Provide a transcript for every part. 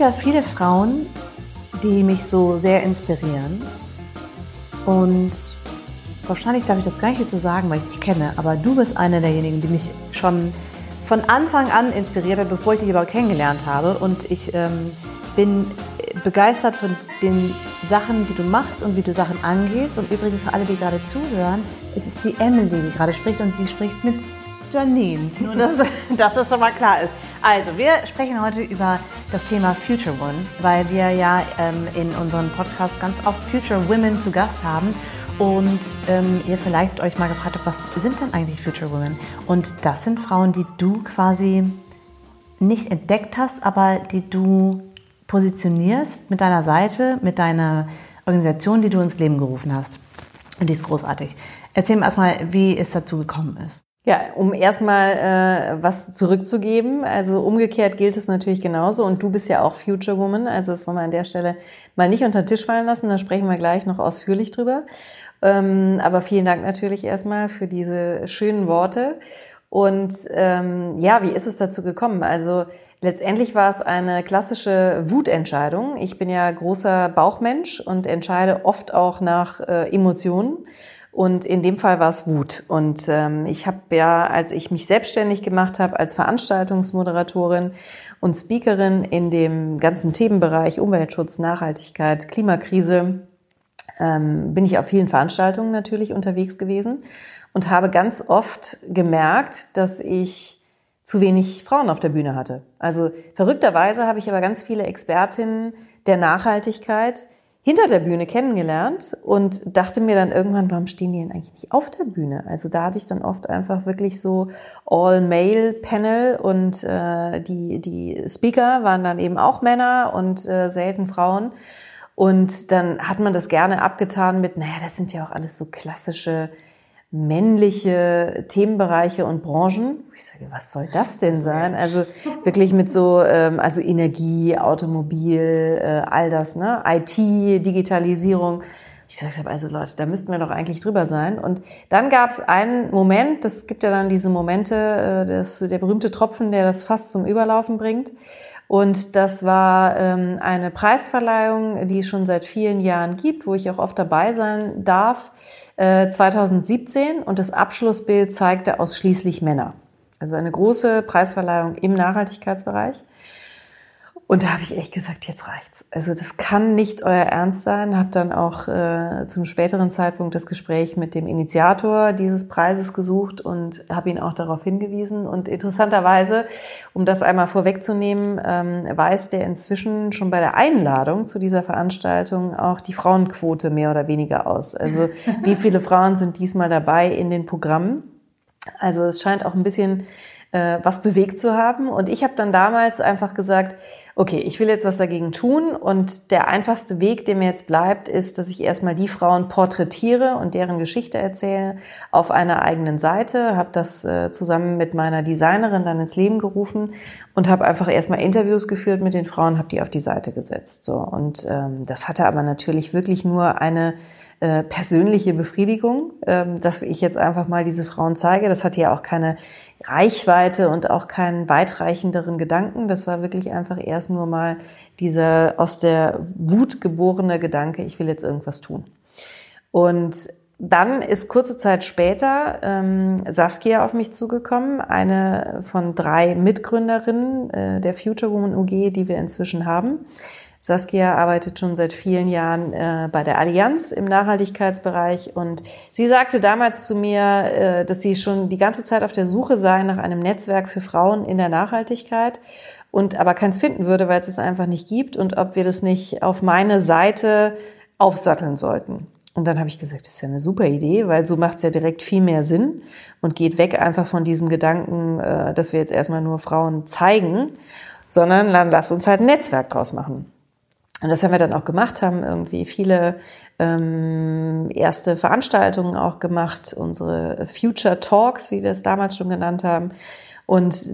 ja viele Frauen, die mich so sehr inspirieren. Und wahrscheinlich darf ich das gar nicht zu sagen, weil ich dich kenne, aber du bist eine derjenigen, die mich schon von Anfang an inspiriert hat, bevor ich dich überhaupt kennengelernt habe. Und ich ähm, bin begeistert von den Sachen, die du machst und wie du Sachen angehst. Und übrigens für alle, die gerade zuhören, es ist die Emily, die gerade spricht und sie spricht mit Janine. Nur, dass, dass das schon mal klar ist. Also, wir sprechen heute über das Thema Future One, weil wir ja ähm, in unserem Podcast ganz oft Future Women zu Gast haben und ähm, ihr vielleicht euch mal gefragt habt, was sind denn eigentlich Future Women? Und das sind Frauen, die du quasi nicht entdeckt hast, aber die du positionierst mit deiner Seite, mit deiner Organisation, die du ins Leben gerufen hast. Und die ist großartig. Erzähl mir erstmal, wie es dazu gekommen ist. Ja, um erstmal äh, was zurückzugeben. Also umgekehrt gilt es natürlich genauso. Und du bist ja auch Future Woman. Also das wollen wir an der Stelle mal nicht unter den Tisch fallen lassen. Da sprechen wir gleich noch ausführlich drüber. Ähm, aber vielen Dank natürlich erstmal für diese schönen Worte. Und ähm, ja, wie ist es dazu gekommen? Also letztendlich war es eine klassische Wutentscheidung. Ich bin ja großer Bauchmensch und entscheide oft auch nach äh, Emotionen. Und in dem Fall war es Wut. Und ähm, ich habe ja, als ich mich selbstständig gemacht habe als Veranstaltungsmoderatorin und Speakerin in dem ganzen Themenbereich Umweltschutz, Nachhaltigkeit, Klimakrise, ähm, bin ich auf vielen Veranstaltungen natürlich unterwegs gewesen und habe ganz oft gemerkt, dass ich zu wenig Frauen auf der Bühne hatte. Also verrückterweise habe ich aber ganz viele Expertinnen der Nachhaltigkeit, hinter der Bühne kennengelernt und dachte mir dann irgendwann, warum stehen die denn eigentlich nicht auf der Bühne? Also da hatte ich dann oft einfach wirklich so All-Male-Panel und äh, die, die Speaker waren dann eben auch Männer und äh, selten Frauen. Und dann hat man das gerne abgetan mit, naja, das sind ja auch alles so klassische männliche Themenbereiche und Branchen. Ich sage, was soll das denn sein? Also wirklich mit so, ähm, also Energie, Automobil, äh, all das, ne? IT, Digitalisierung. Ich sagte, also Leute, da müssten wir doch eigentlich drüber sein. Und dann gab es einen Moment, das gibt ja dann diese Momente, äh, das, der berühmte Tropfen, der das fast zum Überlaufen bringt. Und das war ähm, eine Preisverleihung, die es schon seit vielen Jahren gibt, wo ich auch oft dabei sein darf 2017 äh, und das Abschlussbild zeigte ausschließlich Männer. Also eine große Preisverleihung im Nachhaltigkeitsbereich. Und da habe ich echt gesagt, jetzt reicht's. Also das kann nicht euer Ernst sein. Habe dann auch äh, zum späteren Zeitpunkt das Gespräch mit dem Initiator dieses Preises gesucht und habe ihn auch darauf hingewiesen. Und interessanterweise, um das einmal vorwegzunehmen, ähm, weist der inzwischen schon bei der Einladung zu dieser Veranstaltung auch die Frauenquote mehr oder weniger aus. Also wie viele Frauen sind diesmal dabei in den Programmen? Also es scheint auch ein bisschen äh, was bewegt zu haben. Und ich habe dann damals einfach gesagt, okay, ich will jetzt was dagegen tun und der einfachste Weg, der mir jetzt bleibt, ist, dass ich erstmal die Frauen porträtiere und deren Geschichte erzähle auf einer eigenen Seite, habe das äh, zusammen mit meiner Designerin dann ins Leben gerufen und habe einfach erstmal Interviews geführt mit den Frauen, habe die auf die Seite gesetzt. So und ähm, das hatte aber natürlich wirklich nur eine äh, persönliche Befriedigung, ähm, dass ich jetzt einfach mal diese Frauen zeige. Das hatte ja auch keine Reichweite und auch keinen weitreichenderen Gedanken. Das war wirklich einfach erst nur mal dieser aus der Wut geborene Gedanke, ich will jetzt irgendwas tun. Und dann ist kurze Zeit später ähm, Saskia auf mich zugekommen, eine von drei Mitgründerinnen äh, der Future Woman UG, die wir inzwischen haben. Saskia arbeitet schon seit vielen Jahren äh, bei der Allianz im Nachhaltigkeitsbereich und sie sagte damals zu mir, äh, dass sie schon die ganze Zeit auf der Suche sei nach einem Netzwerk für Frauen in der Nachhaltigkeit und aber keins finden würde, weil es es einfach nicht gibt und ob wir das nicht auf meine Seite aufsatteln sollten. Und dann habe ich gesagt, das ist ja eine super Idee, weil so macht es ja direkt viel mehr Sinn und geht weg einfach von diesem Gedanken, äh, dass wir jetzt erstmal nur Frauen zeigen, sondern dann lass uns halt ein Netzwerk draus machen. Und das haben wir dann auch gemacht, haben irgendwie viele ähm, erste Veranstaltungen auch gemacht, unsere Future Talks, wie wir es damals schon genannt haben. Und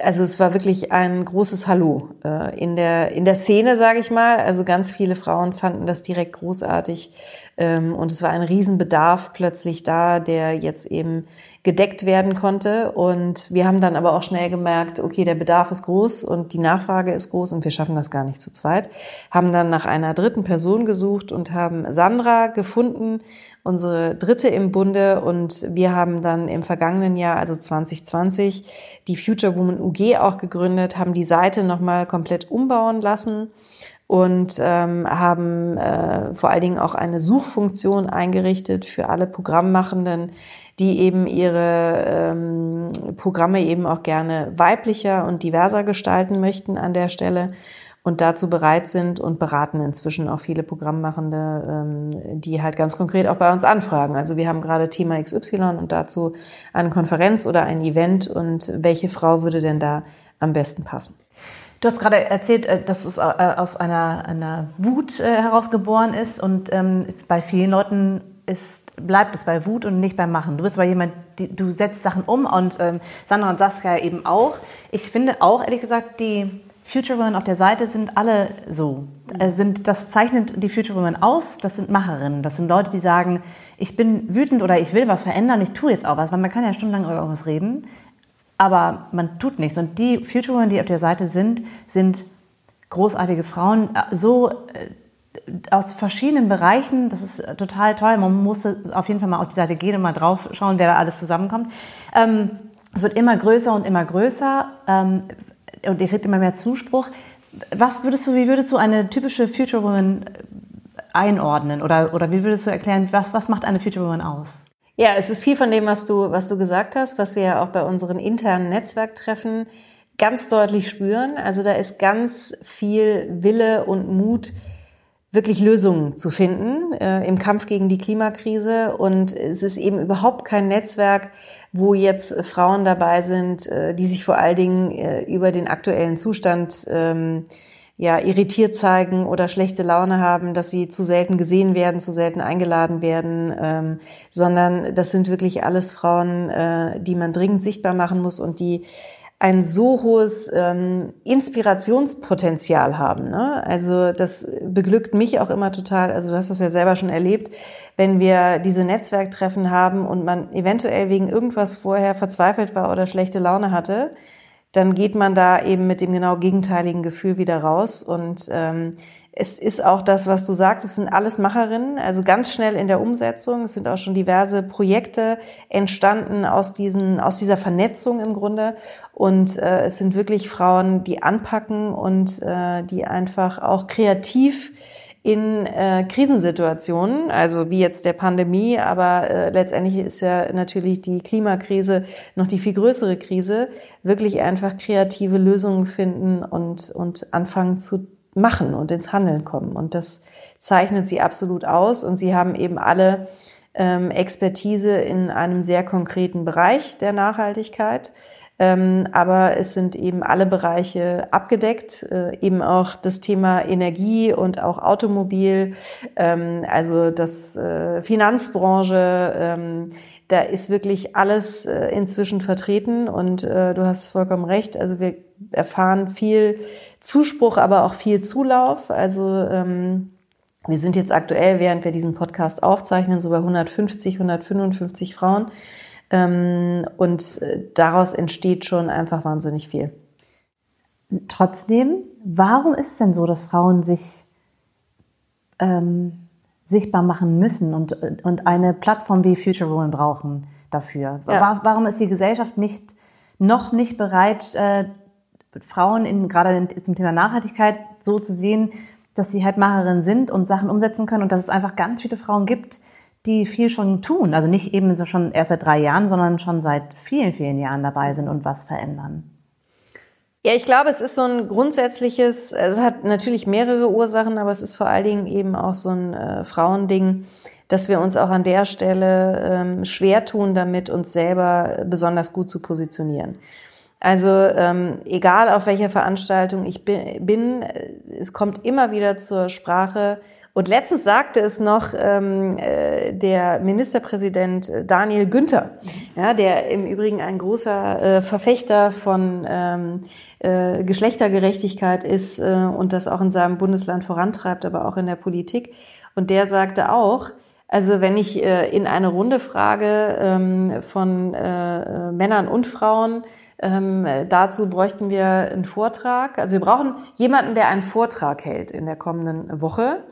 also es war wirklich ein großes Hallo äh, in der in der Szene, sage ich mal. Also ganz viele Frauen fanden das direkt großartig, Ähm, und es war ein Riesenbedarf plötzlich da, der jetzt eben gedeckt werden konnte. Und wir haben dann aber auch schnell gemerkt, okay, der Bedarf ist groß und die Nachfrage ist groß und wir schaffen das gar nicht zu zweit. Haben dann nach einer dritten Person gesucht und haben Sandra gefunden, unsere dritte im Bunde. Und wir haben dann im vergangenen Jahr, also 2020, die Future Woman UG auch gegründet, haben die Seite nochmal komplett umbauen lassen und ähm, haben äh, vor allen Dingen auch eine Suchfunktion eingerichtet für alle Programmmachenden, die eben ihre ähm, Programme eben auch gerne weiblicher und diverser gestalten möchten an der Stelle und dazu bereit sind und beraten inzwischen auch viele Programmmachende, ähm, die halt ganz konkret auch bei uns anfragen. Also wir haben gerade Thema XY und dazu eine Konferenz oder ein Event und welche Frau würde denn da am besten passen? Du hast gerade erzählt, äh, dass es äh, aus einer, einer Wut äh, herausgeboren ist und ähm, bei vielen Leuten ist, bleibt es bei Wut und nicht beim Machen. Du bist aber jemand, die, du setzt Sachen um und ähm, Sandra und Saskia eben auch. Ich finde auch, ehrlich gesagt, die Future Women auf der Seite sind alle so. Mhm. Sind, das zeichnet die Future Women aus. Das sind Macherinnen. Das sind Leute, die sagen, ich bin wütend oder ich will was verändern, ich tue jetzt auch was. Weil man kann ja stundenlang über irgendwas reden, aber man tut nichts. Und die Future Women, die auf der Seite sind, sind großartige Frauen, äh, so äh, aus verschiedenen Bereichen. Das ist total toll. Man muss auf jeden Fall mal auf die Seite gehen und mal drauf schauen, wer da alles zusammenkommt. Ähm, es wird immer größer und immer größer ähm, und ihr kriegt immer mehr Zuspruch. Was würdest du, wie würdest du eine typische Future Woman einordnen oder, oder wie würdest du erklären, was, was macht eine Future Woman aus? Ja, es ist viel von dem, was du, was du gesagt hast, was wir ja auch bei unseren internen Netzwerktreffen ganz deutlich spüren. Also da ist ganz viel Wille und Mut, wirklich Lösungen zu finden äh, im Kampf gegen die Klimakrise. Und es ist eben überhaupt kein Netzwerk, wo jetzt Frauen dabei sind, äh, die sich vor allen Dingen äh, über den aktuellen Zustand ähm, ja, irritiert zeigen oder schlechte Laune haben, dass sie zu selten gesehen werden, zu selten eingeladen werden, ähm, sondern das sind wirklich alles Frauen, äh, die man dringend sichtbar machen muss und die ein so hohes ähm, Inspirationspotenzial haben. Ne? Also das beglückt mich auch immer total. Also du hast das ja selber schon erlebt, wenn wir diese Netzwerktreffen haben und man eventuell wegen irgendwas vorher verzweifelt war oder schlechte Laune hatte, dann geht man da eben mit dem genau gegenteiligen Gefühl wieder raus und ähm, es ist auch das, was du sagst, es sind alles Macherinnen, also ganz schnell in der Umsetzung. Es sind auch schon diverse Projekte entstanden aus, diesen, aus dieser Vernetzung im Grunde. Und äh, es sind wirklich Frauen, die anpacken und äh, die einfach auch kreativ in äh, Krisensituationen, also wie jetzt der Pandemie, aber äh, letztendlich ist ja natürlich die Klimakrise noch die viel größere Krise, wirklich einfach kreative Lösungen finden und, und anfangen zu machen und ins Handeln kommen. Und das zeichnet sie absolut aus. Und sie haben eben alle ähm, Expertise in einem sehr konkreten Bereich der Nachhaltigkeit. Ähm, aber es sind eben alle Bereiche abgedeckt, äh, eben auch das Thema Energie und auch Automobil, ähm, also das äh, Finanzbranche, ähm, da ist wirklich alles äh, inzwischen vertreten und äh, du hast vollkommen recht. Also wir erfahren viel Zuspruch, aber auch viel Zulauf. Also ähm, wir sind jetzt aktuell, während wir diesen Podcast aufzeichnen, so bei 150, 155 Frauen. Ähm, und äh, daraus entsteht schon einfach wahnsinnig viel. Trotzdem, warum ist es denn so, dass Frauen sich ähm, sichtbar machen müssen und, und eine Plattform wie Future Woman brauchen dafür? Ja. Warum ist die Gesellschaft nicht, noch nicht bereit, äh, Frauen in, gerade zum Thema Nachhaltigkeit so zu sehen, dass sie halt Macherinnen sind und Sachen umsetzen können und dass es einfach ganz viele Frauen gibt, die viel schon tun. Also nicht eben so schon erst seit drei Jahren, sondern schon seit vielen, vielen Jahren dabei sind und was verändern. Ja, ich glaube, es ist so ein grundsätzliches, es hat natürlich mehrere Ursachen, aber es ist vor allen Dingen eben auch so ein äh, Frauending, dass wir uns auch an der Stelle ähm, schwer tun, damit uns selber besonders gut zu positionieren. Also ähm, egal auf welcher Veranstaltung ich bin, es kommt immer wieder zur Sprache. Und letztens sagte es noch ähm, äh, der Ministerpräsident Daniel Günther, ja, der im Übrigen ein großer äh, Verfechter von ähm, äh, Geschlechtergerechtigkeit ist äh, und das auch in seinem Bundesland vorantreibt, aber auch in der Politik. Und der sagte auch, Also wenn ich äh, in eine Runde frage ähm, von äh, Männern und Frauen, ähm, dazu bräuchten wir einen Vortrag. Also wir brauchen jemanden, der einen Vortrag hält in der kommenden Woche.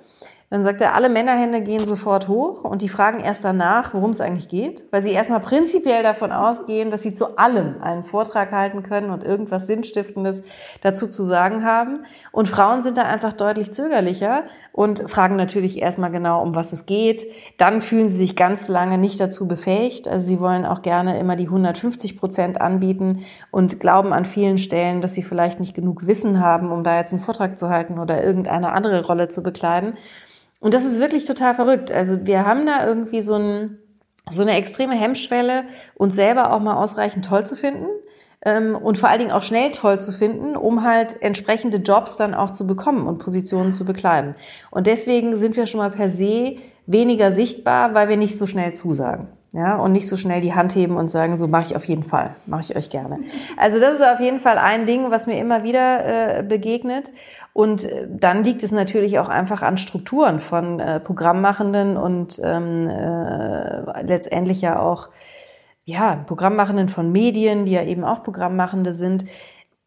Dann sagt er, alle Männerhände gehen sofort hoch und die fragen erst danach, worum es eigentlich geht, weil sie erstmal prinzipiell davon ausgehen, dass sie zu allem einen Vortrag halten können und irgendwas Sinnstiftendes dazu zu sagen haben. Und Frauen sind da einfach deutlich zögerlicher und fragen natürlich erstmal genau, um was es geht. Dann fühlen sie sich ganz lange nicht dazu befähigt. Also sie wollen auch gerne immer die 150 Prozent anbieten und glauben an vielen Stellen, dass sie vielleicht nicht genug Wissen haben, um da jetzt einen Vortrag zu halten oder irgendeine andere Rolle zu bekleiden. Und das ist wirklich total verrückt. Also wir haben da irgendwie so, ein, so eine extreme Hemmschwelle, uns selber auch mal ausreichend toll zu finden und vor allen Dingen auch schnell toll zu finden, um halt entsprechende Jobs dann auch zu bekommen und Positionen zu bekleiden. Und deswegen sind wir schon mal per se weniger sichtbar, weil wir nicht so schnell zusagen. Ja, und nicht so schnell die Hand heben und sagen, so mache ich auf jeden Fall, mache ich euch gerne. Also das ist auf jeden Fall ein Ding, was mir immer wieder äh, begegnet. Und äh, dann liegt es natürlich auch einfach an Strukturen von äh, Programmmachenden und ähm, äh, letztendlich ja auch ja, Programmmachenden von Medien, die ja eben auch Programmmachende sind.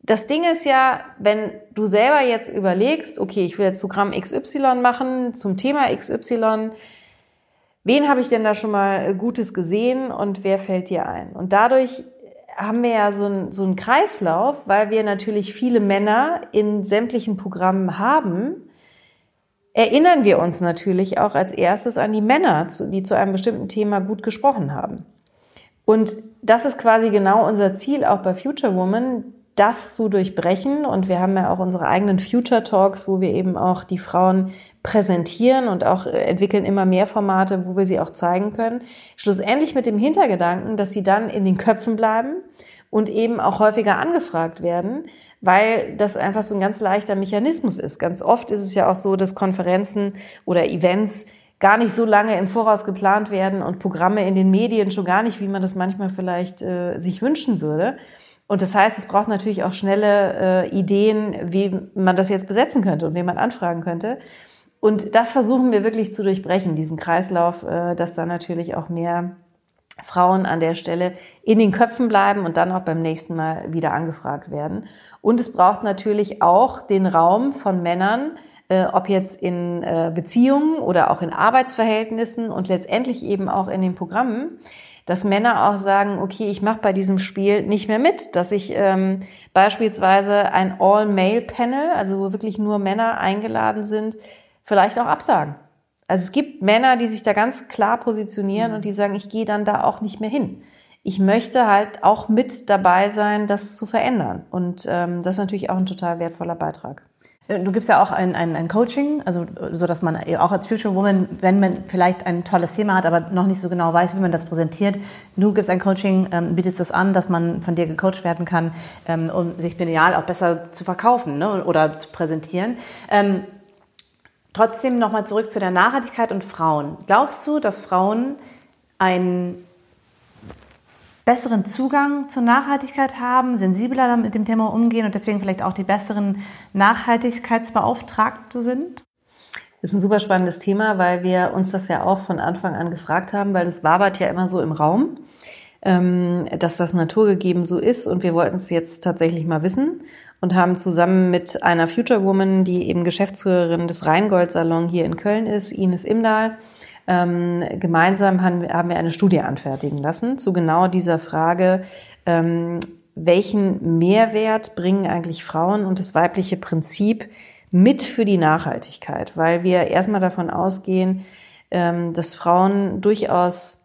Das Ding ist ja, wenn du selber jetzt überlegst, okay, ich will jetzt Programm XY machen zum Thema XY, wen habe ich denn da schon mal Gutes gesehen und wer fällt dir ein? Und dadurch haben wir ja so, ein, so einen Kreislauf, weil wir natürlich viele Männer in sämtlichen Programmen haben, erinnern wir uns natürlich auch als erstes an die Männer, die zu einem bestimmten Thema gut gesprochen haben. Und das ist quasi genau unser Ziel auch bei Future Woman, das zu durchbrechen. Und wir haben ja auch unsere eigenen Future Talks, wo wir eben auch die Frauen präsentieren und auch entwickeln immer mehr Formate, wo wir sie auch zeigen können. Schlussendlich mit dem Hintergedanken, dass sie dann in den Köpfen bleiben und eben auch häufiger angefragt werden, weil das einfach so ein ganz leichter Mechanismus ist. Ganz oft ist es ja auch so, dass Konferenzen oder Events gar nicht so lange im Voraus geplant werden und Programme in den Medien schon gar nicht, wie man das manchmal vielleicht äh, sich wünschen würde. Und das heißt, es braucht natürlich auch schnelle äh, Ideen, wie man das jetzt besetzen könnte und wen man anfragen könnte. Und das versuchen wir wirklich zu durchbrechen, diesen Kreislauf, äh, dass da natürlich auch mehr Frauen an der Stelle in den Köpfen bleiben und dann auch beim nächsten Mal wieder angefragt werden. Und es braucht natürlich auch den Raum von Männern, äh, ob jetzt in äh, Beziehungen oder auch in Arbeitsverhältnissen und letztendlich eben auch in den Programmen, dass Männer auch sagen, okay, ich mache bei diesem Spiel nicht mehr mit, dass ich ähm, beispielsweise ein All-Male-Panel, also wo wirklich nur Männer eingeladen sind, vielleicht auch absagen. Also es gibt Männer, die sich da ganz klar positionieren und die sagen, ich gehe dann da auch nicht mehr hin. Ich möchte halt auch mit dabei sein, das zu verändern. Und ähm, das ist natürlich auch ein total wertvoller Beitrag. Du gibst ja auch ein, ein, ein Coaching, also so dass man auch als Future Woman, wenn man vielleicht ein tolles Thema hat, aber noch nicht so genau weiß, wie man das präsentiert, du gibst ein Coaching, ähm, bietest das an, dass man von dir gecoacht werden kann, ähm, um sich genial auch besser zu verkaufen ne, oder zu präsentieren. Ähm, Trotzdem nochmal zurück zu der Nachhaltigkeit und Frauen. Glaubst du, dass Frauen einen besseren Zugang zur Nachhaltigkeit haben, sensibler mit dem Thema umgehen und deswegen vielleicht auch die besseren Nachhaltigkeitsbeauftragte sind? Das ist ein super spannendes Thema, weil wir uns das ja auch von Anfang an gefragt haben, weil das wabert ja immer so im Raum, ähm, dass das naturgegeben so ist und wir wollten es jetzt tatsächlich mal wissen und haben zusammen mit einer Future Woman, die eben Geschäftsführerin des Rheingold Salon hier in Köln ist, Ines Imdahl, ähm, gemeinsam haben wir, haben wir eine Studie anfertigen lassen zu genau dieser Frage, ähm, welchen Mehrwert bringen eigentlich Frauen und das weibliche Prinzip mit für die Nachhaltigkeit, weil wir erstmal davon ausgehen, ähm, dass Frauen durchaus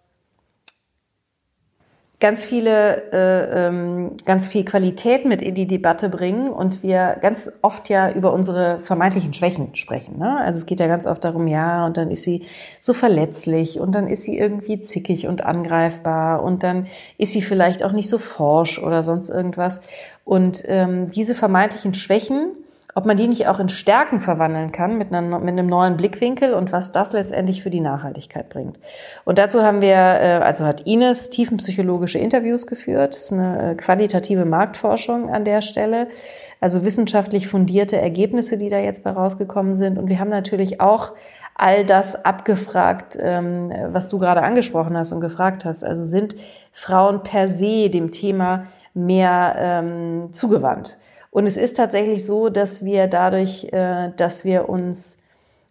ganz viele, äh, ähm, ganz viel Qualität mit in die Debatte bringen und wir ganz oft ja über unsere vermeintlichen Schwächen sprechen. Ne? Also es geht ja ganz oft darum, ja, und dann ist sie so verletzlich und dann ist sie irgendwie zickig und angreifbar und dann ist sie vielleicht auch nicht so forsch oder sonst irgendwas. Und ähm, diese vermeintlichen Schwächen ob man die nicht auch in Stärken verwandeln kann mit, einer, mit einem neuen Blickwinkel und was das letztendlich für die Nachhaltigkeit bringt. Und dazu haben wir, äh, also hat Ines tiefenpsychologische Interviews geführt. Das ist eine äh, qualitative Marktforschung an der Stelle. Also wissenschaftlich fundierte Ergebnisse, die da jetzt bei rausgekommen sind. Und wir haben natürlich auch all das abgefragt, ähm, was du gerade angesprochen hast und gefragt hast. Also sind Frauen per se dem Thema mehr ähm, zugewandt. Und es ist tatsächlich so, dass wir dadurch, äh, dass wir uns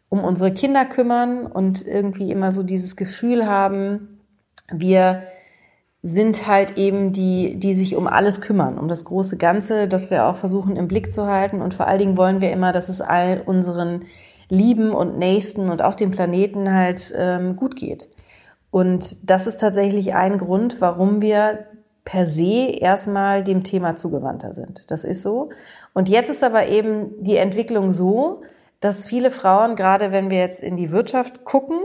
um unsere Kinder kümmern und irgendwie immer so dieses Gefühl haben, wir sind halt eben die, die sich um alles kümmern, um das große Ganze, das wir auch versuchen im Blick zu halten. Und vor allen Dingen wollen wir immer, dass es all unseren Lieben und Nächsten und auch dem Planeten halt ähm, gut geht. Und das ist tatsächlich ein Grund, warum wir per se erstmal dem Thema zugewandter sind. Das ist so. Und jetzt ist aber eben die Entwicklung so, dass viele Frauen, gerade wenn wir jetzt in die Wirtschaft gucken,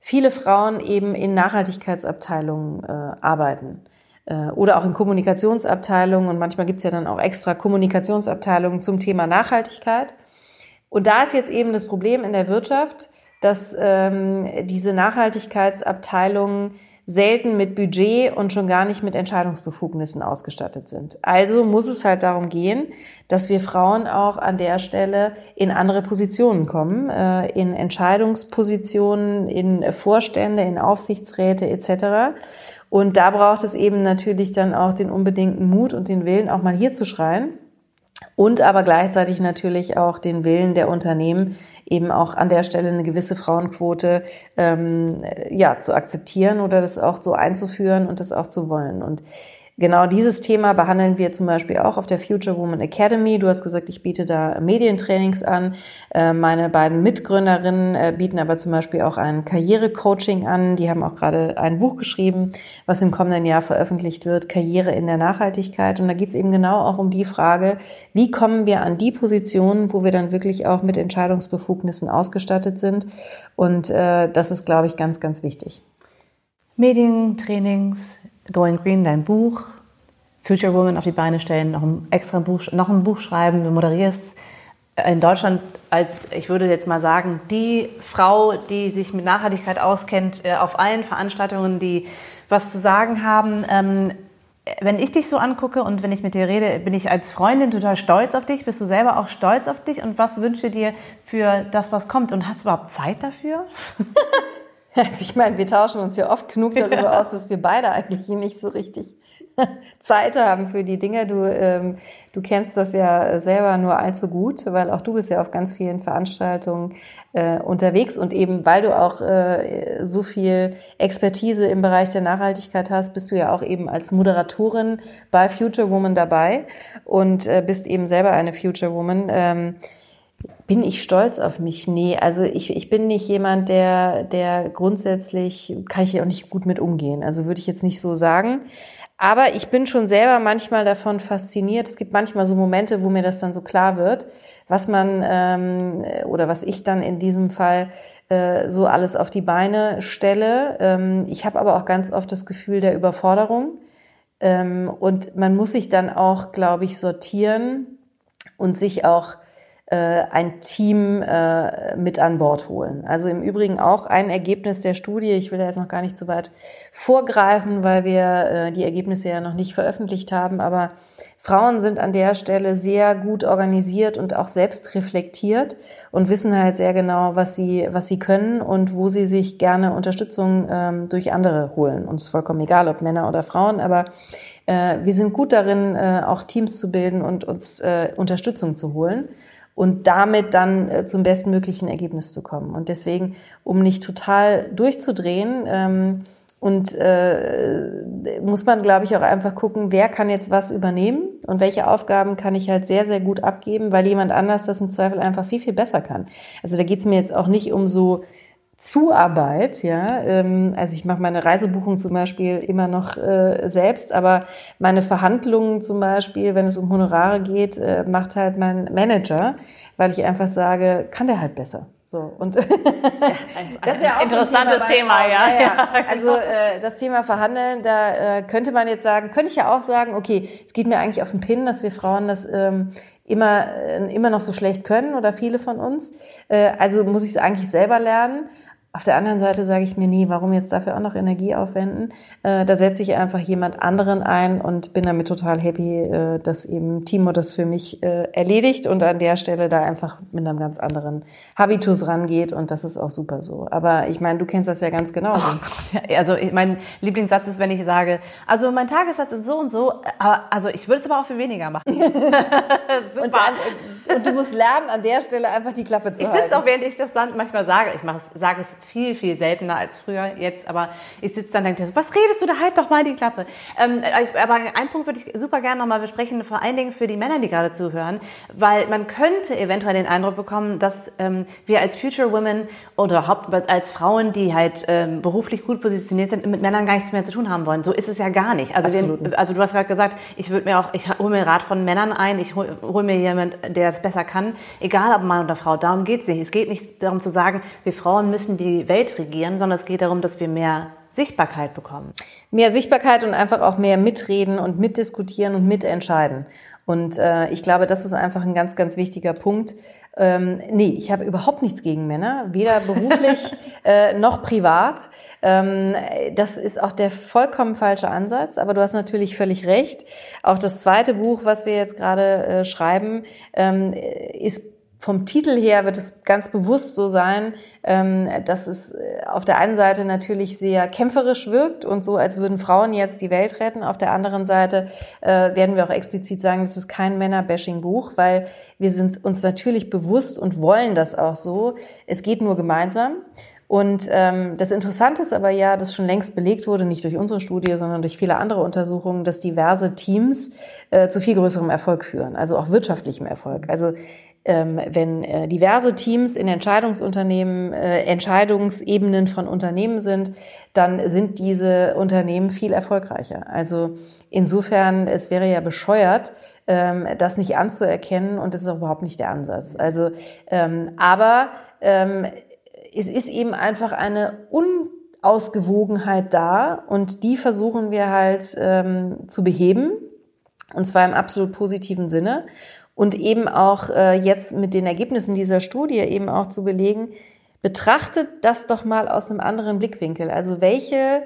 viele Frauen eben in Nachhaltigkeitsabteilungen äh, arbeiten äh, oder auch in Kommunikationsabteilungen und manchmal gibt's ja dann auch extra Kommunikationsabteilungen zum Thema Nachhaltigkeit. Und da ist jetzt eben das Problem in der Wirtschaft, dass ähm, diese Nachhaltigkeitsabteilungen selten mit Budget und schon gar nicht mit Entscheidungsbefugnissen ausgestattet sind. Also muss es halt darum gehen, dass wir Frauen auch an der Stelle in andere Positionen kommen, äh, in Entscheidungspositionen, in Vorstände, in Aufsichtsräte etc. Und da braucht es eben natürlich dann auch den unbedingten Mut und den Willen, auch mal hier zu schreien und aber gleichzeitig natürlich auch den Willen der Unternehmen, eben auch an der Stelle eine gewisse Frauenquote ähm, ja zu akzeptieren oder das auch so einzuführen und das auch zu wollen. Und Genau dieses Thema behandeln wir zum Beispiel auch auf der Future Woman Academy. Du hast gesagt, ich biete da Medientrainings an. Äh, meine beiden Mitgründerinnen äh, bieten aber zum Beispiel auch ein Karrierecoaching an. Die haben auch gerade ein Buch geschrieben, was im kommenden Jahr veröffentlicht wird, Karriere in der Nachhaltigkeit. Und da geht es eben genau auch um die Frage, wie kommen wir an die Positionen, wo wir dann wirklich auch mit Entscheidungsbefugnissen ausgestattet sind. Und äh, das ist, glaube ich, ganz, ganz wichtig. Medientrainings, Going Green, dein Buch, Future Woman auf die Beine stellen, noch ein extra Buch, noch ein Buch schreiben, du moderierst in Deutschland als, ich würde jetzt mal sagen, die Frau, die sich mit Nachhaltigkeit auskennt, äh, auf allen Veranstaltungen, die was zu sagen haben. Ähm, wenn ich dich so angucke und wenn ich mit dir rede, bin ich als Freundin total stolz auf dich. Bist du selber auch stolz auf dich? Und was wünsche dir für das, was kommt? Und hast du überhaupt Zeit dafür? Also ich meine, wir tauschen uns ja oft genug darüber ja. aus, dass wir beide eigentlich nicht so richtig Zeit haben für die Dinge. Du, ähm, du kennst das ja selber nur allzu gut, weil auch du bist ja auf ganz vielen Veranstaltungen äh, unterwegs und eben weil du auch äh, so viel Expertise im Bereich der Nachhaltigkeit hast, bist du ja auch eben als Moderatorin bei Future Woman dabei und äh, bist eben selber eine Future Woman. Ähm, bin ich stolz auf mich? Nee, also ich, ich bin nicht jemand, der, der grundsätzlich, kann ich ja auch nicht gut mit umgehen. Also würde ich jetzt nicht so sagen. Aber ich bin schon selber manchmal davon fasziniert. Es gibt manchmal so Momente, wo mir das dann so klar wird, was man ähm, oder was ich dann in diesem Fall äh, so alles auf die Beine stelle. Ähm, ich habe aber auch ganz oft das Gefühl der Überforderung. Ähm, und man muss sich dann auch, glaube ich, sortieren und sich auch ein Team äh, mit an Bord holen. Also im Übrigen auch ein Ergebnis der Studie. Ich will da jetzt noch gar nicht so weit vorgreifen, weil wir äh, die Ergebnisse ja noch nicht veröffentlicht haben. Aber Frauen sind an der Stelle sehr gut organisiert und auch selbst reflektiert und wissen halt sehr genau, was sie, was sie können und wo sie sich gerne Unterstützung ähm, durch andere holen. Ist vollkommen egal, ob Männer oder Frauen, aber äh, wir sind gut darin, äh, auch Teams zu bilden und uns äh, Unterstützung zu holen und damit dann äh, zum bestmöglichen Ergebnis zu kommen. Und deswegen, um nicht total durchzudrehen, ähm, und äh, muss man, glaube ich, auch einfach gucken, wer kann jetzt was übernehmen und welche Aufgaben kann ich halt sehr, sehr gut abgeben, weil jemand anders das im Zweifel einfach viel, viel besser kann. Also da geht es mir jetzt auch nicht um so Zuarbeit, ja. Ähm, also ich mache meine Reisebuchung zum Beispiel immer noch äh, selbst, aber meine Verhandlungen zum Beispiel, wenn es um Honorare geht, äh, macht halt mein Manager, weil ich einfach sage, kann der halt besser. So und ja, das ist ja auch interessantes so ein Thema, Thema ja. ja, ja. Also äh, das Thema Verhandeln, da äh, könnte man jetzt sagen, könnte ich ja auch sagen, okay, es geht mir eigentlich auf den Pin, dass wir Frauen das ähm, immer äh, immer noch so schlecht können oder viele von uns. Äh, also muss ich es eigentlich selber lernen. Auf der anderen Seite sage ich mir, nee, warum jetzt dafür auch noch Energie aufwenden? Äh, da setze ich einfach jemand anderen ein und bin damit total happy, äh, dass eben Timo das für mich äh, erledigt und an der Stelle da einfach mit einem ganz anderen Habitus rangeht und das ist auch super so. Aber ich meine, du kennst das ja ganz genau. Oh also mein Lieblingssatz ist, wenn ich sage, also mein Tagessatz ist so und so, also ich würde es aber auch für weniger machen. und, dann, und, du musst lernen, an der Stelle einfach die Klappe zu ich halten. Ich sitze auch, während ich das dann manchmal sage, ich sage es viel, viel seltener als früher jetzt, aber ich sitze dann und denke, was redest du da? Halt doch mal die Klappe. Ähm, aber einen Punkt würde ich super gerne nochmal besprechen, vor allen Dingen für die Männer, die gerade zuhören, weil man könnte eventuell den Eindruck bekommen, dass ähm, wir als Future Women oder Haupt als Frauen, die halt ähm, beruflich gut positioniert sind, mit Männern gar nichts mehr zu tun haben wollen. So ist es ja gar nicht. Also, wir, also du hast gerade gesagt, ich würde mir auch, ich hole mir Rat von Männern ein, ich hole hol mir jemand, der das besser kann, egal ob Mann oder Frau. Darum geht es nicht. Es geht nicht darum zu sagen, wir Frauen müssen die Welt regieren, sondern es geht darum, dass wir mehr Sichtbarkeit bekommen. Mehr Sichtbarkeit und einfach auch mehr mitreden und mitdiskutieren und mitentscheiden. Und äh, ich glaube, das ist einfach ein ganz, ganz wichtiger Punkt. Ähm, nee, ich habe überhaupt nichts gegen Männer, weder beruflich äh, noch privat. Ähm, das ist auch der vollkommen falsche Ansatz, aber du hast natürlich völlig recht. Auch das zweite Buch, was wir jetzt gerade äh, schreiben, ähm, ist vom Titel her wird es ganz bewusst so sein, ähm, dass es äh, auf der einen Seite natürlich sehr kämpferisch wirkt und so, als würden Frauen jetzt die Welt retten. Auf der anderen Seite äh, werden wir auch explizit sagen, das ist kein Männer-Bashing-Buch, weil wir sind uns natürlich bewusst und wollen das auch so. Es geht nur gemeinsam. Und ähm, das Interessante ist aber ja, dass schon längst belegt wurde, nicht durch unsere Studie, sondern durch viele andere Untersuchungen, dass diverse Teams äh, zu viel größerem Erfolg führen, also auch wirtschaftlichem Erfolg. Also ähm, wenn äh, diverse Teams in Entscheidungsunternehmen, äh, Entscheidungsebenen von Unternehmen sind, dann sind diese Unternehmen viel erfolgreicher. Also insofern, es wäre ja bescheuert, ähm, das nicht anzuerkennen und das ist auch überhaupt nicht der Ansatz. Also, ähm, aber ähm, es ist eben einfach eine Unausgewogenheit da und die versuchen wir halt ähm, zu beheben und zwar im absolut positiven Sinne und eben auch äh, jetzt mit den Ergebnissen dieser Studie eben auch zu belegen, betrachtet das doch mal aus einem anderen Blickwinkel. Also welche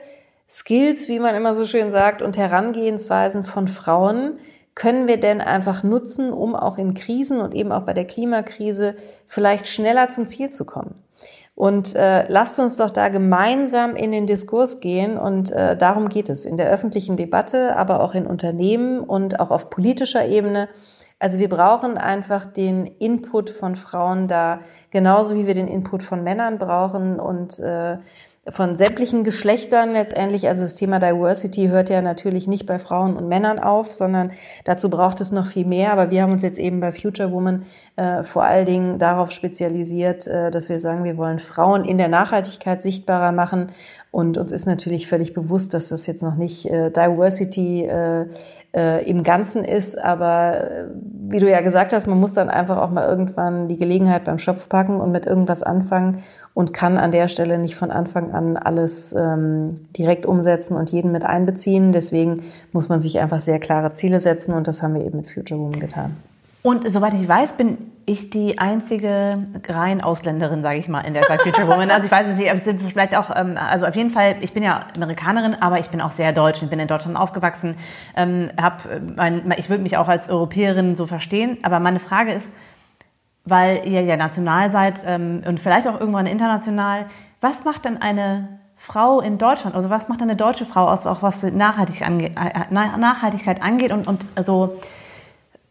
Skills, wie man immer so schön sagt, und Herangehensweisen von Frauen können wir denn einfach nutzen, um auch in Krisen und eben auch bei der Klimakrise vielleicht schneller zum Ziel zu kommen? Und äh, lasst uns doch da gemeinsam in den Diskurs gehen und äh, darum geht es in der öffentlichen Debatte, aber auch in Unternehmen und auch auf politischer Ebene also wir brauchen einfach den Input von Frauen da, genauso wie wir den Input von Männern brauchen und äh, von sämtlichen Geschlechtern letztendlich. Also das Thema Diversity hört ja natürlich nicht bei Frauen und Männern auf, sondern dazu braucht es noch viel mehr. Aber wir haben uns jetzt eben bei Future Woman äh, vor allen Dingen darauf spezialisiert, äh, dass wir sagen, wir wollen Frauen in der Nachhaltigkeit sichtbarer machen. Und uns ist natürlich völlig bewusst, dass das jetzt noch nicht äh, Diversity äh, äh, im Ganzen ist. Aber äh, wie du ja gesagt hast, man muss dann einfach auch mal irgendwann die Gelegenheit beim Schopf packen und mit irgendwas anfangen und kann an der Stelle nicht von Anfang an alles ähm, direkt umsetzen und jeden mit einbeziehen. Deswegen muss man sich einfach sehr klare Ziele setzen und das haben wir eben mit Future Woman getan. Und soweit ich weiß, bin ich die einzige rein Ausländerin, sage ich mal, in der bei Future Woman. Also ich weiß es nicht, aber es sind vielleicht auch, ähm, also auf jeden Fall, ich bin ja Amerikanerin, aber ich bin auch sehr deutsch. Ich bin in Deutschland aufgewachsen, ähm, hab mein, ich würde mich auch als Europäerin so verstehen. Aber meine Frage ist, weil ihr ja national seid ähm, und vielleicht auch irgendwann international, was macht denn eine Frau in Deutschland, also was macht eine deutsche Frau aus, auch was Nachhaltigkeit angeht, äh, Nachhaltigkeit angeht und, und also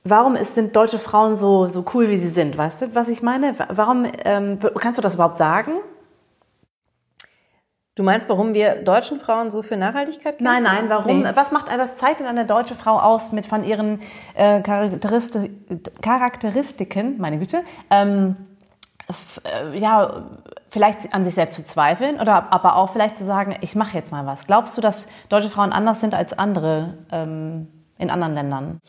warum ist, sind deutsche Frauen so, so cool, wie sie sind? Weißt du, was ich meine? Warum ähm, kannst du das überhaupt sagen? Du meinst, warum wir deutschen Frauen so für Nachhaltigkeit kämpfen? Nein, nein, warum? Nee. Was macht, was zeichnet eine deutsche Frau aus mit von ihren äh, Charakteristik, Charakteristiken, meine Güte, ähm, äh, ja, vielleicht an sich selbst zu zweifeln oder aber auch vielleicht zu sagen, ich mache jetzt mal was. Glaubst du, dass deutsche Frauen anders sind als andere ähm, in anderen Ländern?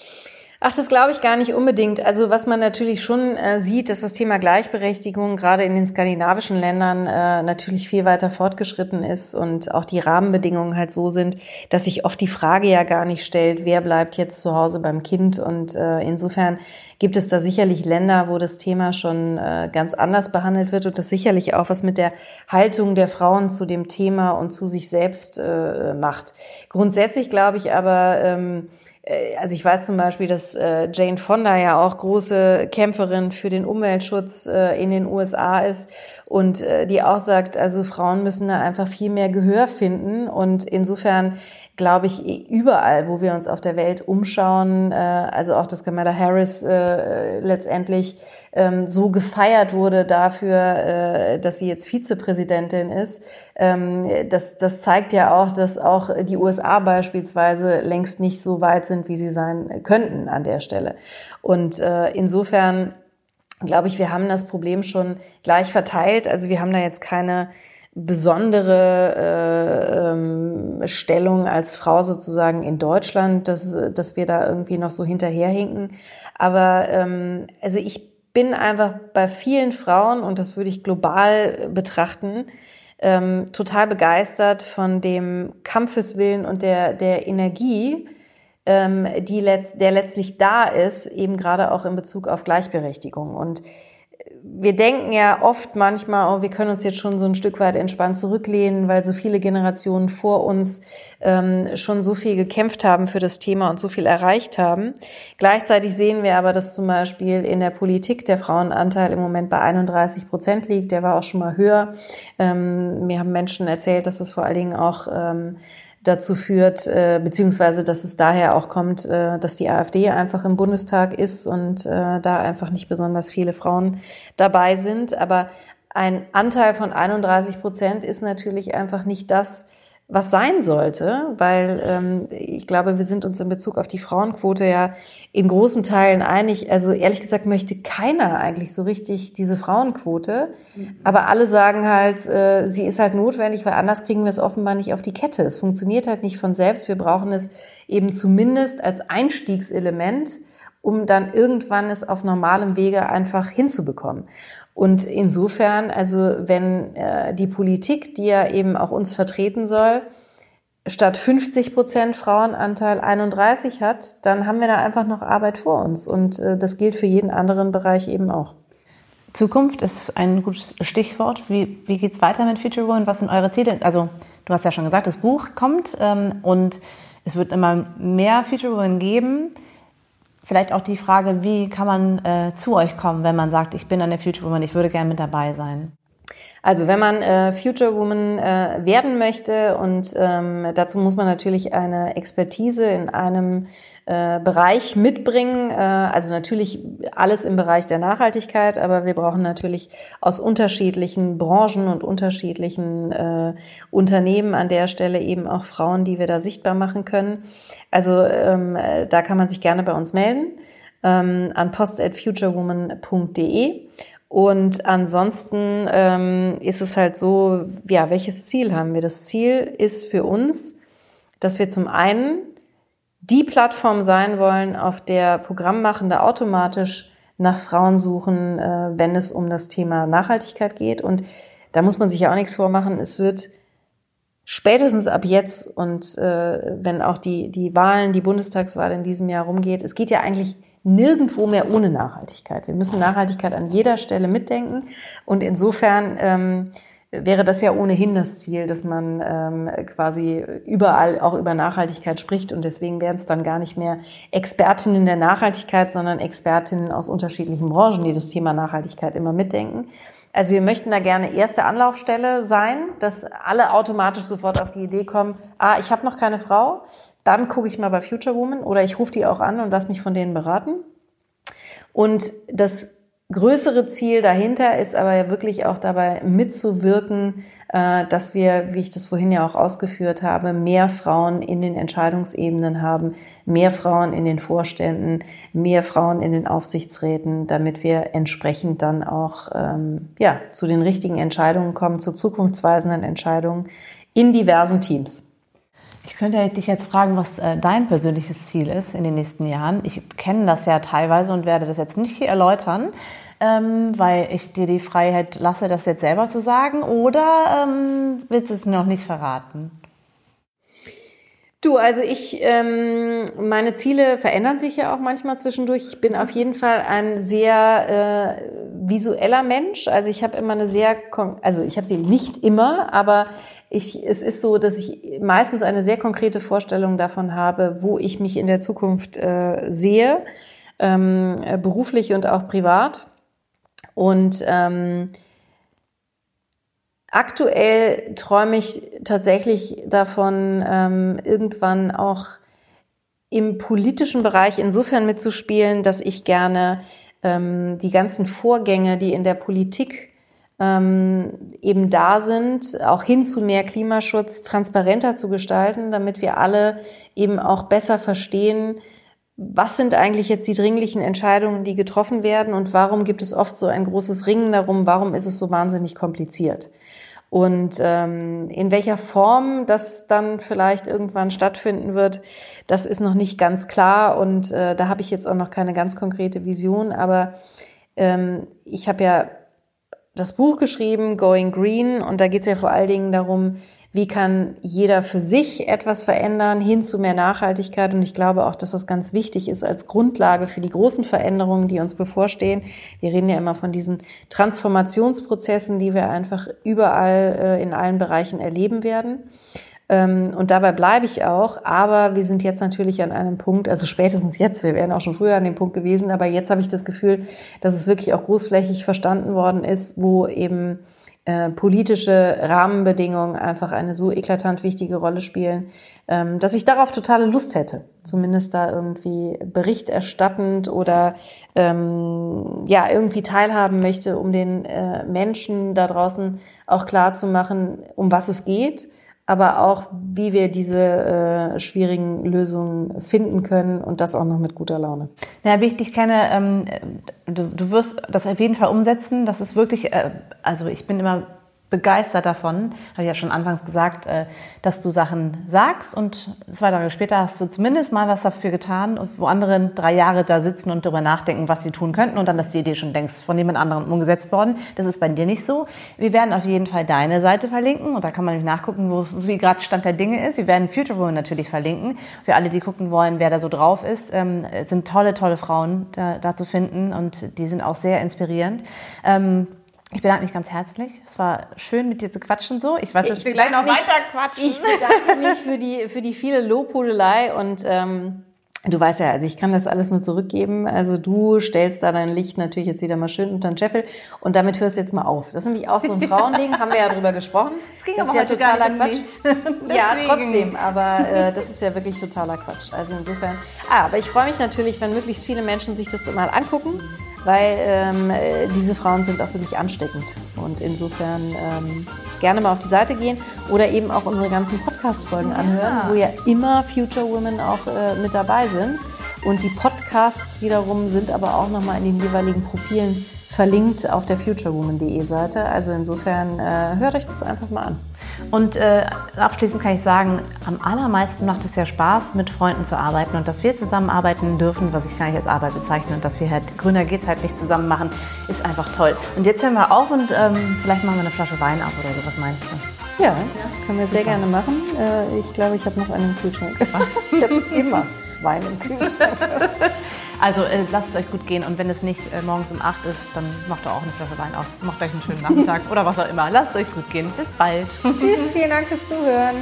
Ach, das glaube ich gar nicht unbedingt. Also was man natürlich schon äh, sieht, dass das Thema Gleichberechtigung gerade in den skandinavischen Ländern äh, natürlich viel weiter fortgeschritten ist und auch die Rahmenbedingungen halt so sind, dass sich oft die Frage ja gar nicht stellt, wer bleibt jetzt zu Hause beim Kind. Und äh, insofern gibt es da sicherlich Länder, wo das Thema schon äh, ganz anders behandelt wird und das sicherlich auch was mit der Haltung der Frauen zu dem Thema und zu sich selbst äh, macht. Grundsätzlich glaube ich aber, ähm, äh, also ich weiß zum Beispiel, dass äh, Jane Fonda ja auch große Kämpferin für den Umweltschutz äh, in den USA ist und die auch sagt, also Frauen müssen da einfach viel mehr Gehör finden und insofern glaube ich, überall, wo wir uns auf der Welt umschauen, also auch, dass Kamala Harris letztendlich ähm, so gefeiert wurde dafür, äh, dass sie jetzt Vizepräsidentin ist. Ähm, das, das zeigt ja auch, dass auch die USA beispielsweise längst nicht so weit sind, wie sie sein könnten an der Stelle. Und äh, insofern glaube ich, wir haben das Problem schon gleich verteilt. Also wir haben da jetzt keine besondere äh, ähm, Stellung als Frau sozusagen in Deutschland, dass, dass wir da irgendwie noch so hinterherhinken. Aber ähm, also ich bin einfach bei vielen Frauen, und das würde ich global betrachten, ähm, total begeistert von dem Kampfeswillen und der, der Energie, ähm, die letzt, der letztlich da ist, eben gerade auch in Bezug auf Gleichberechtigung. Und wir denken ja oft manchmal, oh, wir können uns jetzt schon so ein Stück weit entspannt zurücklehnen, weil so viele Generationen vor uns ähm, schon so viel gekämpft haben für das Thema und so viel erreicht haben. Gleichzeitig sehen wir aber, dass zum Beispiel in der Politik der Frauenanteil im Moment bei 31 Prozent liegt. Der war auch schon mal höher. Ähm, mir haben Menschen erzählt, dass das vor allen Dingen auch ähm, dazu führt, äh, beziehungsweise dass es daher auch kommt, äh, dass die AfD einfach im Bundestag ist und äh, da einfach nicht besonders viele Frauen dabei sind. Aber ein Anteil von 31 Prozent ist natürlich einfach nicht das, was sein sollte, weil ähm, ich glaube, wir sind uns in Bezug auf die Frauenquote ja in großen Teilen einig. Also ehrlich gesagt möchte keiner eigentlich so richtig diese Frauenquote, mhm. aber alle sagen halt, äh, sie ist halt notwendig, weil anders kriegen wir es offenbar nicht auf die Kette. Es funktioniert halt nicht von selbst. Wir brauchen es eben zumindest als Einstiegselement, um dann irgendwann es auf normalem Wege einfach hinzubekommen. Und insofern, also wenn äh, die Politik, die ja eben auch uns vertreten soll, statt 50 Prozent Frauenanteil 31 hat, dann haben wir da einfach noch Arbeit vor uns. Und äh, das gilt für jeden anderen Bereich eben auch. Zukunft ist ein gutes Stichwort. Wie, wie geht es weiter mit Future Woman? Was sind eure Ziele? Also du hast ja schon gesagt, das Buch kommt ähm, und es wird immer mehr Future Woman geben. Vielleicht auch die Frage, wie kann man äh, zu euch kommen, wenn man sagt, ich bin eine Future Woman, ich würde gerne mit dabei sein? Also wenn man äh, Future Woman äh, werden möchte und ähm, dazu muss man natürlich eine Expertise in einem äh, Bereich mitbringen. Äh, also natürlich alles im Bereich der Nachhaltigkeit, aber wir brauchen natürlich aus unterschiedlichen Branchen und unterschiedlichen äh, Unternehmen an der Stelle eben auch Frauen, die wir da sichtbar machen können. Also ähm, da kann man sich gerne bei uns melden ähm, an post@futurewoman.de und ansonsten ähm, ist es halt so, ja, welches Ziel haben wir? Das Ziel ist für uns, dass wir zum einen die Plattform sein wollen, auf der Programmmachende automatisch nach Frauen suchen, äh, wenn es um das Thema Nachhaltigkeit geht. Und da muss man sich ja auch nichts vormachen. Es wird spätestens ab jetzt und äh, wenn auch die, die Wahlen, die Bundestagswahl in diesem Jahr rumgeht, es geht ja eigentlich nirgendwo mehr ohne Nachhaltigkeit. Wir müssen Nachhaltigkeit an jeder Stelle mitdenken. Und insofern ähm, wäre das ja ohnehin das Ziel, dass man ähm, quasi überall auch über Nachhaltigkeit spricht. Und deswegen wären es dann gar nicht mehr Expertinnen der Nachhaltigkeit, sondern Expertinnen aus unterschiedlichen Branchen, die das Thema Nachhaltigkeit immer mitdenken. Also wir möchten da gerne erste Anlaufstelle sein, dass alle automatisch sofort auf die Idee kommen, ah, ich habe noch keine Frau, dann gucke ich mal bei Future Woman oder ich rufe die auch an und lasse mich von denen beraten. Und das größere Ziel dahinter ist aber ja wirklich auch dabei mitzuwirken, äh, dass wir, wie ich das vorhin ja auch ausgeführt habe, mehr Frauen in den Entscheidungsebenen haben, mehr Frauen in den Vorständen, mehr Frauen in den Aufsichtsräten, damit wir entsprechend dann auch ähm, ja, zu den richtigen Entscheidungen kommen, zu zukunftsweisenden Entscheidungen in diversen Teams. Ich könnte dich jetzt fragen, was äh, dein persönliches Ziel ist in den nächsten Jahren. Ich kenne das ja teilweise und werde das jetzt nicht hier erläutern, ähm, weil ich dir die Freiheit lasse, das jetzt selber zu sagen. Oder ähm, willst du es noch nicht verraten? Du, also ich, ähm, meine Ziele verändern sich ja auch manchmal zwischendurch. Ich bin auf jeden Fall ein sehr äh, visueller Mensch. Also ich habe immer eine sehr, also ich habe sie nicht immer, aber ich, es ist so, dass ich meistens eine sehr konkrete Vorstellung davon habe, wo ich mich in der Zukunft äh, sehe, ähm, beruflich und auch privat. Und ähm, aktuell träume ich tatsächlich davon, ähm, irgendwann auch im politischen Bereich insofern mitzuspielen, dass ich gerne ähm, die ganzen Vorgänge, die in der Politik ähm, eben da sind, auch hin zu mehr Klimaschutz transparenter zu gestalten, damit wir alle eben auch besser verstehen, was sind eigentlich jetzt die dringlichen Entscheidungen, die getroffen werden und warum gibt es oft so ein großes Ringen darum, warum ist es so wahnsinnig kompliziert. Und ähm, in welcher Form das dann vielleicht irgendwann stattfinden wird, das ist noch nicht ganz klar und äh, da habe ich jetzt auch noch keine ganz konkrete Vision, aber ähm, ich habe ja das Buch geschrieben, Going Green, und da geht es ja vor allen Dingen darum, wie kann jeder für sich etwas verändern hin zu mehr Nachhaltigkeit. Und ich glaube auch, dass das ganz wichtig ist als Grundlage für die großen Veränderungen, die uns bevorstehen. Wir reden ja immer von diesen Transformationsprozessen, die wir einfach überall äh, in allen Bereichen erleben werden. Ähm, und dabei bleibe ich auch. Aber wir sind jetzt natürlich an einem Punkt, also spätestens jetzt, wir wären auch schon früher an dem Punkt gewesen, aber jetzt habe ich das Gefühl, dass es wirklich auch großflächig verstanden worden ist, wo eben äh, politische Rahmenbedingungen einfach eine so eklatant wichtige Rolle spielen, ähm, dass ich darauf totale Lust hätte, zumindest da irgendwie Bericht erstattend oder ähm, ja irgendwie teilhaben möchte, um den äh, Menschen da draußen auch klar zu machen, um was es geht aber auch, wie wir diese äh, schwierigen Lösungen finden können und das auch noch mit guter Laune. Ja, wie ich dich kenne, ähm, du, du wirst das auf jeden Fall umsetzen. Das ist wirklich, äh, also ich bin immer begeistert davon, habe ich ja schon anfangs gesagt, äh, dass du Sachen sagst und zwei Tage später hast du zumindest mal was dafür getan, wo andere drei Jahre da sitzen und darüber nachdenken, was sie tun könnten und dann dass die Idee schon denkst, von jemand anderem umgesetzt worden. Das ist bei dir nicht so. Wir werden auf jeden Fall deine Seite verlinken und da kann man nämlich nachgucken, wo, wie gerade Stand der Dinge ist. Wir werden Future Woman natürlich verlinken. Für alle, die gucken wollen, wer da so drauf ist, ähm, sind tolle, tolle Frauen da, da zu finden und die sind auch sehr inspirierend. Ähm, ich bedanke mich ganz herzlich. Es war schön, mit dir zu quatschen so. Ich weiß, dass wir gleich noch mich, weiter quatschen. Ich bedanke mich für die, für die viele Lobhudelei und ähm, du weißt ja, also ich kann das alles nur zurückgeben. Also du stellst da dein Licht natürlich jetzt wieder mal schön unter den Scheffel und damit hörst du jetzt mal auf. Das ist nämlich auch so ein Frauending, haben wir ja drüber gesprochen. Das, ging das ist ja totaler Quatsch. ja, trotzdem, aber äh, das ist ja wirklich totaler Quatsch. Also insofern. Ah, aber ich freue mich natürlich, wenn möglichst viele Menschen sich das mal angucken weil ähm, diese Frauen sind auch wirklich ansteckend. Und insofern ähm, gerne mal auf die Seite gehen oder eben auch unsere ganzen Podcast-Folgen anhören, ja. wo ja immer Future Women auch äh, mit dabei sind. Und die Podcasts wiederum sind aber auch nochmal in den jeweiligen Profilen verlinkt auf der futurewoman.de Seite. Also insofern äh, hört euch das einfach mal an. Und äh, abschließend kann ich sagen, am allermeisten macht es ja Spaß, mit Freunden zu arbeiten und dass wir zusammenarbeiten dürfen, was ich gar nicht als Arbeit bezeichne und dass wir halt grüner geht's halt nicht zusammen machen, ist einfach toll. Und jetzt hören wir auf und ähm, vielleicht machen wir eine Flasche Wein ab oder so. Was meinst du? Ja, das können wir sehr gerne machen. Äh, ich glaube, ich habe noch einen Kühlschrank. ich habe immer Wein im Kühlschrank. Also äh, lasst es euch gut gehen und wenn es nicht äh, morgens um 8 ist, dann macht doch auch eine Flasche Wein auf. Macht euch einen schönen Nachmittag oder was auch immer. Lasst es euch gut gehen. Bis bald. Tschüss, vielen Dank fürs Zuhören.